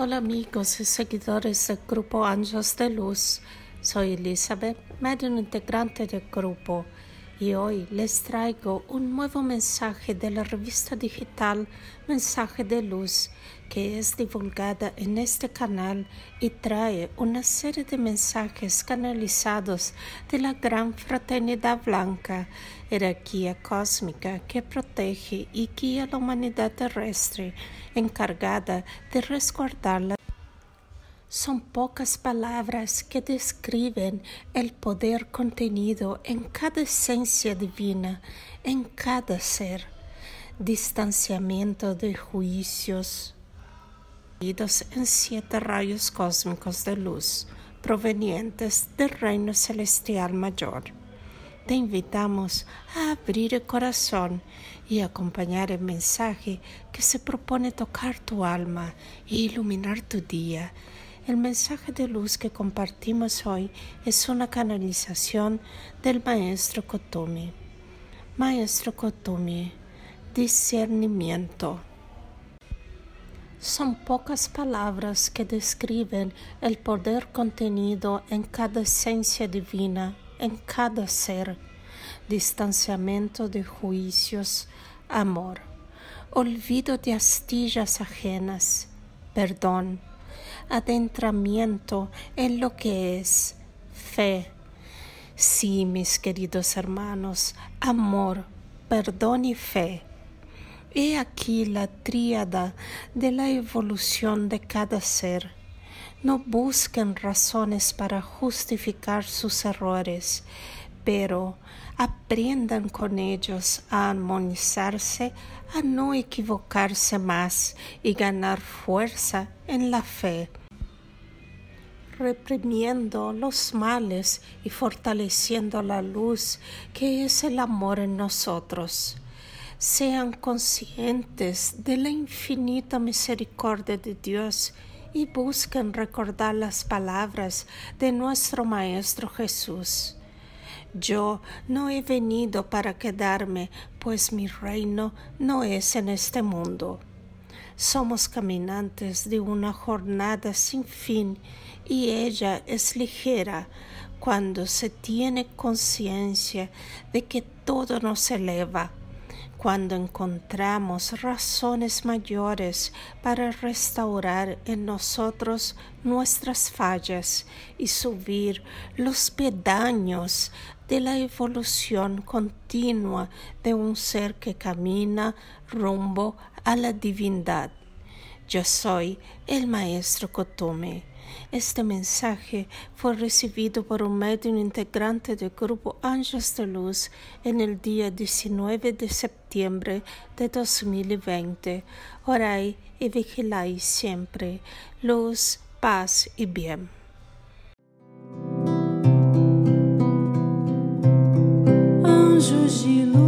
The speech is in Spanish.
Hola amigos y seguidores del grupo Ángeles de Luz. Soy Elizabeth, medio integrante del grupo, y hoy les traigo un nuevo mensaje de la revista digital Mensaje de Luz, que es divulgada en este canal y trae una serie de mensajes canalizados de la gran fraternidad blanca, jerarquía cósmica que protege y guía la humanidad terrestre, encargada de resguardarla. Son pocas palabras que describen el poder contenido en cada esencia divina, en cada ser. Distanciamiento de juicios en siete rayos cósmicos de luz provenientes del reino celestial mayor. Te invitamos a abrir el corazón y acompañar el mensaje que se propone tocar tu alma e iluminar tu día el mensaje de luz que compartimos hoy es una canalización del maestro Kotumi. Maestro Kotumi, discernimiento. Son pocas palabras que describen el poder contenido en cada esencia divina, en cada ser. Distanciamiento de juicios, amor. Olvido de astillas ajenas, perdón adentramiento en lo que es fe. Sí, mis queridos hermanos, amor, perdón y fe. He aquí la tríada de la evolución de cada ser. No busquen razones para justificar sus errores, pero aprendan con ellos a armonizarse, a no equivocarse más y ganar fuerza en la fe reprimiendo los males y fortaleciendo la luz que es el amor en nosotros. Sean conscientes de la infinita misericordia de Dios y busquen recordar las palabras de nuestro Maestro Jesús. Yo no he venido para quedarme, pues mi reino no es en este mundo. Somos caminantes de una jornada sin fin y ella es ligera cuando se tiene conciencia de que todo nos eleva, cuando encontramos razones mayores para restaurar en nosotros nuestras fallas y subir los pedaños de la evolución continua de un ser que camina rumbo a la divindad. Yo soy el maestro Kotome. Este mensaje fue recibido por un medio integrante del grupo Ángeles de Luz en el día 19 de septiembre de 2020. Oráis y vigiláis siempre. Luz, paz y bien. Anjos de luz.